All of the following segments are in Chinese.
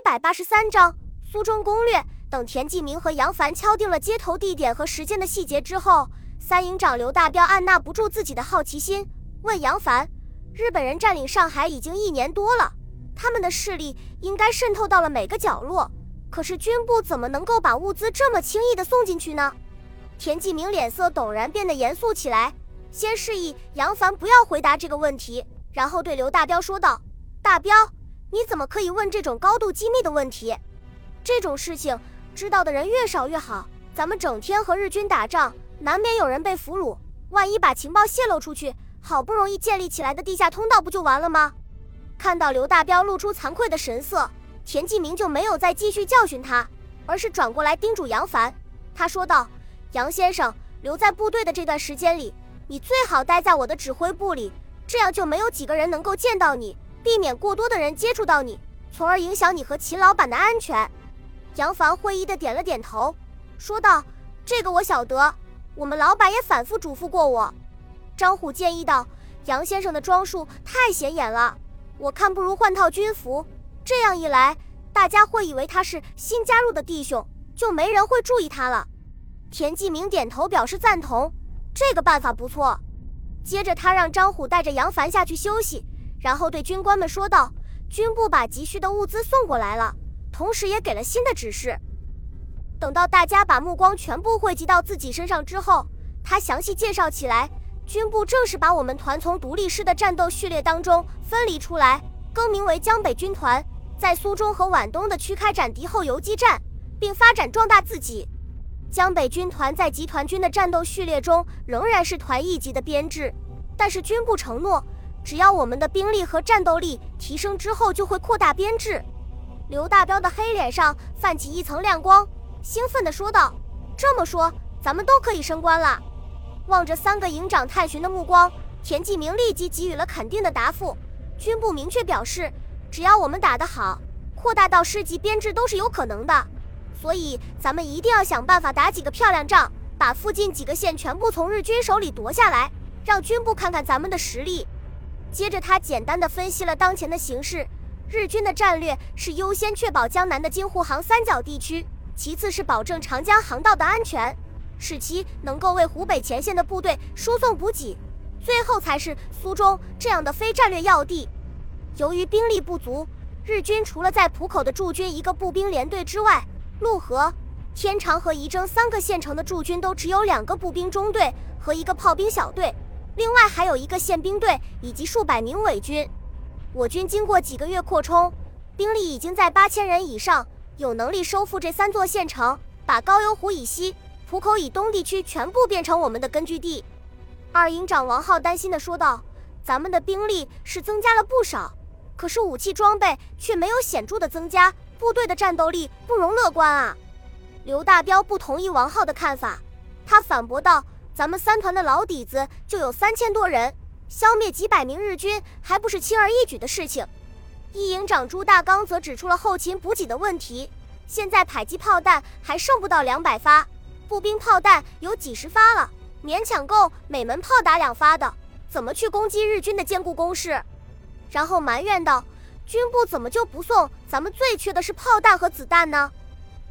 百八十三章苏中攻略。等田纪明和杨凡敲定了接头地点和时间的细节之后，三营长刘大彪按捺不住自己的好奇心，问杨凡：“日本人占领上海已经一年多了，他们的势力应该渗透到了每个角落，可是军部怎么能够把物资这么轻易的送进去呢？”田纪明脸色陡然变得严肃起来，先示意杨凡不要回答这个问题，然后对刘大彪说道：“大彪。”你怎么可以问这种高度机密的问题？这种事情知道的人越少越好。咱们整天和日军打仗，难免有人被俘虏。万一把情报泄露出去，好不容易建立起来的地下通道不就完了吗？看到刘大彪露出惭愧的神色，田纪明就没有再继续教训他，而是转过来叮嘱杨凡。他说道：“杨先生留在部队的这段时间里，你最好待在我的指挥部里，这样就没有几个人能够见到你。”避免过多的人接触到你，从而影响你和秦老板的安全。杨凡会意的点了点头，说道：“这个我晓得，我们老板也反复嘱咐过我。”张虎建议道：“杨先生的装束太显眼了，我看不如换套军服，这样一来，大家会以为他是新加入的弟兄，就没人会注意他了。”田继明点头表示赞同，这个办法不错。接着他让张虎带着杨凡下去休息。然后对军官们说道：“军部把急需的物资送过来了，同时也给了新的指示。”等到大家把目光全部汇集到自己身上之后，他详细介绍起来：“军部正式把我们团从独立师的战斗序列当中分离出来，更名为江北军团，在苏中和皖东的区开展敌后游击战，并发展壮大自己。江北军团在集团军的战斗序列中仍然是团一级的编制，但是军部承诺。”只要我们的兵力和战斗力提升之后，就会扩大编制。刘大彪的黑脸上泛起一层亮光，兴奋地说道：“这么说，咱们都可以升官了。”望着三个营长探寻的目光，田继明立即给予了肯定的答复。军部明确表示，只要我们打得好，扩大到师级编制都是有可能的。所以，咱们一定要想办法打几个漂亮仗，把附近几个县全部从日军手里夺下来，让军部看看咱们的实力。接着，他简单的分析了当前的形势。日军的战略是优先确保江南的京沪杭三角地区，其次是保证长江航道的安全，使其能够为湖北前线的部队输送补给，最后才是苏中这样的非战略要地。由于兵力不足，日军除了在浦口的驻军一个步兵连队之外，陆河、天长和仪征三个县城的驻军都只有两个步兵中队和一个炮兵小队。另外还有一个宪兵队以及数百名伪军，我军经过几个月扩充，兵力已经在八千人以上，有能力收复这三座县城，把高邮湖以西、浦口以东地区全部变成我们的根据地。二营长王浩担心地说道：“咱们的兵力是增加了不少，可是武器装备却没有显著的增加，部队的战斗力不容乐观啊。”刘大彪不同意王浩的看法，他反驳道。咱们三团的老底子就有三千多人，消灭几百名日军还不是轻而易举的事情。一营长朱大刚则指出了后勤补给的问题。现在迫击炮弹还剩不到两百发，步兵炮弹有几十发了，勉强够每门炮打两发的，怎么去攻击日军的坚固工事？然后埋怨道：“军部怎么就不送咱们最缺的是炮弹和子弹呢？”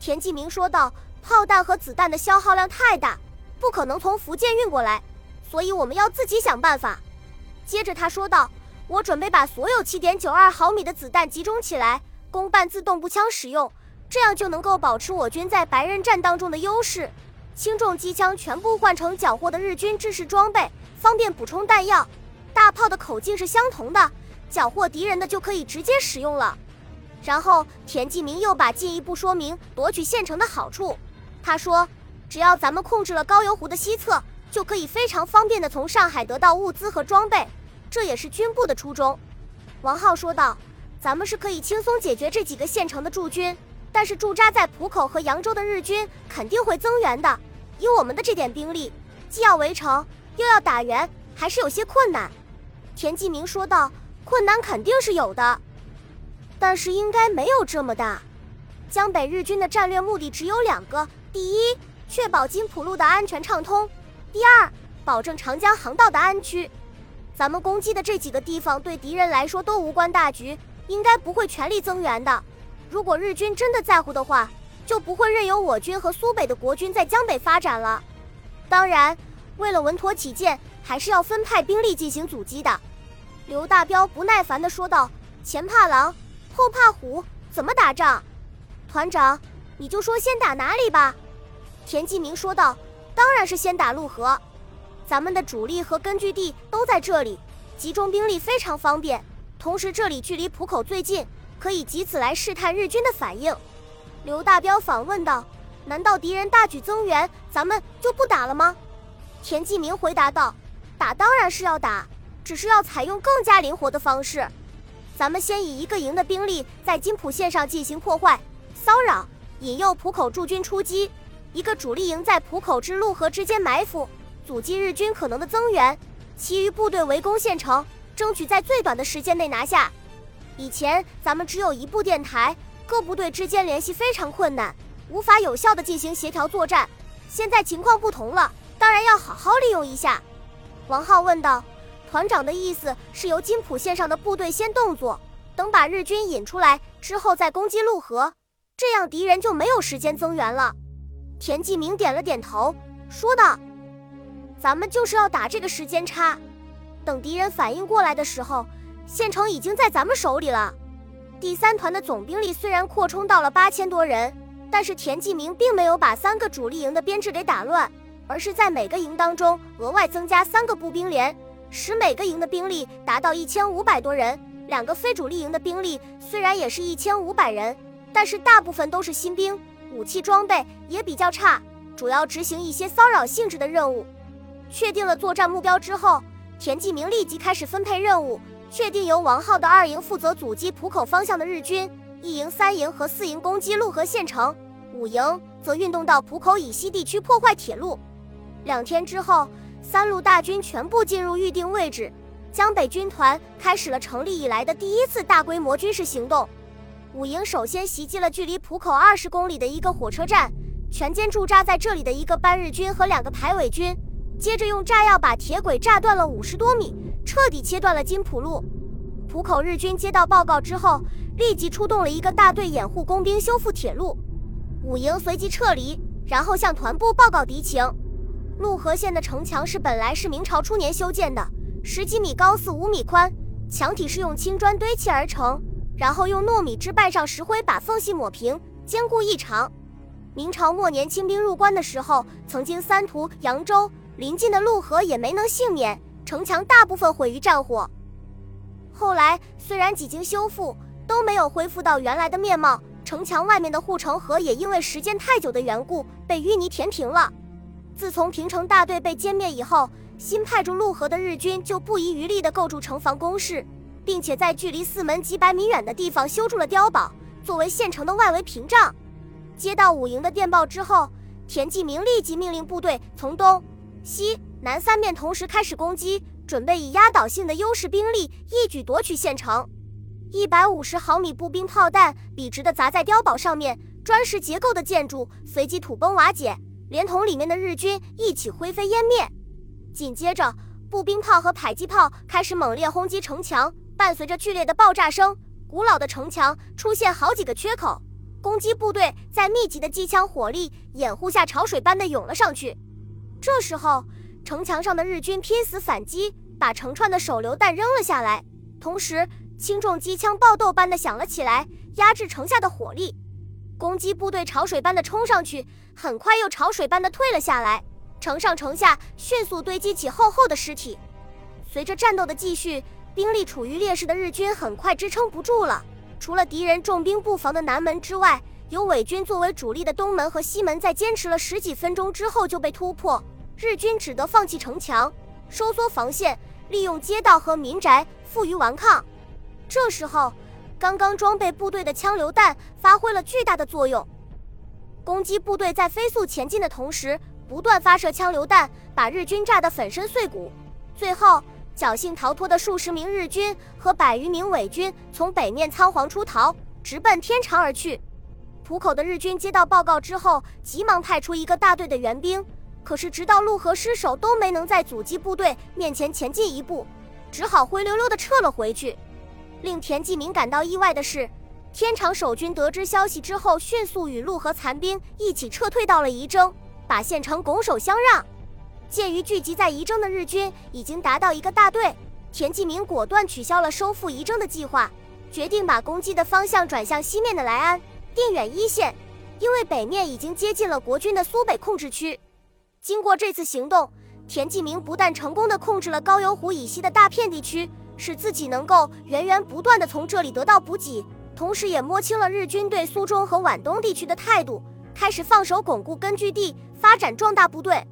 田继明说道：“炮弹和子弹的消耗量太大。”不可能从福建运过来，所以我们要自己想办法。接着他说道：“我准备把所有七点九二毫米的子弹集中起来，供半自动步枪使用，这样就能够保持我军在白刃战当中的优势。轻重机枪全部换成缴获的日军制式装备，方便补充弹药。大炮的口径是相同的，缴获敌人的就可以直接使用了。”然后田继明又把进一步说明夺取县城的好处。他说。只要咱们控制了高邮湖的西侧，就可以非常方便的从上海得到物资和装备，这也是军部的初衷。王浩说道：“咱们是可以轻松解决这几个县城的驻军，但是驻扎在浦口和扬州的日军肯定会增援的。以我们的这点兵力，既要围城，又要打援，还是有些困难。”田继明说道：“困难肯定是有的，但是应该没有这么大。江北日军的战略目的只有两个：第一，确保金浦路的安全畅通。第二，保证长江航道的安居。咱们攻击的这几个地方对敌人来说都无关大局，应该不会全力增援的。如果日军真的在乎的话，就不会任由我军和苏北的国军在江北发展了。当然，为了稳妥起见，还是要分派兵力进行阻击的。刘大彪不耐烦地说道：“前怕狼，后怕虎，怎么打仗？团长，你就说先打哪里吧。”田继明说道：“当然是先打陆河，咱们的主力和根据地都在这里，集中兵力非常方便。同时，这里距离浦口最近，可以以此来试探日军的反应。”刘大彪反问道：“难道敌人大举增援，咱们就不打了吗？”田继明回答道：“打当然是要打，只是要采用更加灵活的方式。咱们先以一个营的兵力在金浦线上进行破坏、骚扰，引诱浦口驻军出击；一个主力营在浦口至陆河之间埋伏，阻击日军可能的增援；其余部队围攻县城，争取在最短的时间内拿下。以前咱们只有一部电台。”各部队之间联系非常困难，无法有效的进行协调作战。现在情况不同了，当然要好好利用一下。王浩问道：“团长的意思是由金浦线上的部队先动作，等把日军引出来之后再攻击陆河，这样敌人就没有时间增援了？”田继明点了点头，说道：“咱们就是要打这个时间差，等敌人反应过来的时候，县城已经在咱们手里了。”第三团的总兵力虽然扩充到了八千多人，但是田继明并没有把三个主力营的编制给打乱，而是在每个营当中额外增加三个步兵连，使每个营的兵力达到一千五百多人。两个非主力营的兵力虽然也是一千五百人，但是大部分都是新兵，武器装备也比较差，主要执行一些骚扰性质的任务。确定了作战目标之后，田继明立即开始分配任务。确定由王浩的二营负责阻击浦口方向的日军，一营、三营和四营攻击陆河县城，五营则运动到浦口以西地区破坏铁路。两天之后，三路大军全部进入预定位置，江北军团开始了成立以来的第一次大规模军事行动。五营首先袭击了距离浦口二十公里的一个火车站，全歼驻扎在这里的一个班日军和两个排尾军，接着用炸药把铁轨炸断了五十多米。彻底切断了金浦路。浦口日军接到报告之后，立即出动了一个大队掩护工兵修复铁路。五营随即撤离，然后向团部报告敌情。陆河县的城墙是本来是明朝初年修建的，十几米高，四五米宽，墙体是用青砖堆砌而成，然后用糯米汁拌上石灰把缝隙抹平，坚固异常。明朝末年清兵入关的时候，曾经三屠扬州，临近的陆河也没能幸免。城墙大部分毁于战火，后来虽然几经修复，都没有恢复到原来的面貌。城墙外面的护城河也因为时间太久的缘故，被淤泥填平了。自从平城大队被歼灭以后，新派驻陆河的日军就不遗余力地构筑城防工事，并且在距离四门几百米远的地方修筑了碉堡，作为县城的外围屏障。接到五营的电报之后，田继明立即命令部队从东西。南三面同时开始攻击，准备以压倒性的优势兵力一举夺取县城。一百五十毫米步兵炮弹笔直地砸在碉堡上面，砖石结构的建筑随即土崩瓦解，连同里面的日军一起灰飞烟灭。紧接着，步兵炮和迫击炮开始猛烈轰击城墙，伴随着剧烈的爆炸声，古老的城墙出现好几个缺口。攻击部队在密集的机枪火力掩护下，潮水般的涌了上去。这时候。城墙上的日军拼死反击，把成串的手榴弹扔了下来，同时轻重机枪爆豆般的响了起来，压制城下的火力。攻击部队潮水般的冲上去，很快又潮水般的退了下来。城上城下迅速堆积起厚厚的尸体。随着战斗的继续，兵力处于劣势的日军很快支撑不住了。除了敌人重兵布防的南门之外，由伪军作为主力的东门和西门，在坚持了十几分钟之后就被突破。日军只得放弃城墙，收缩防线，利用街道和民宅负隅顽抗。这时候，刚刚装备部队的枪榴弹发挥了巨大的作用。攻击部队在飞速前进的同时，不断发射枪榴弹，把日军炸得粉身碎骨。最后，侥幸逃脱的数十名日军和百余名伪军从北面仓皇出逃，直奔天长而去。浦口的日军接到报告之后，急忙派出一个大队的援兵。可是，直到陆河失守，都没能在阻击部队面前前进一步，只好灰溜溜地撤了回去。令田纪明感到意外的是，天长守军得知消息之后，迅速与陆河残兵一起撤退到了仪征，把县城拱手相让。鉴于聚集在仪征的日军已经达到一个大队，田纪明果断取消了收复仪征的计划，决定把攻击的方向转向西面的莱安、定远一线，因为北面已经接近了国军的苏北控制区。经过这次行动，田纪明不但成功的控制了高邮湖以西的大片地区，使自己能够源源不断的从这里得到补给，同时也摸清了日军对苏中和皖东地区的态度，开始放手巩固根据地，发展壮大部队。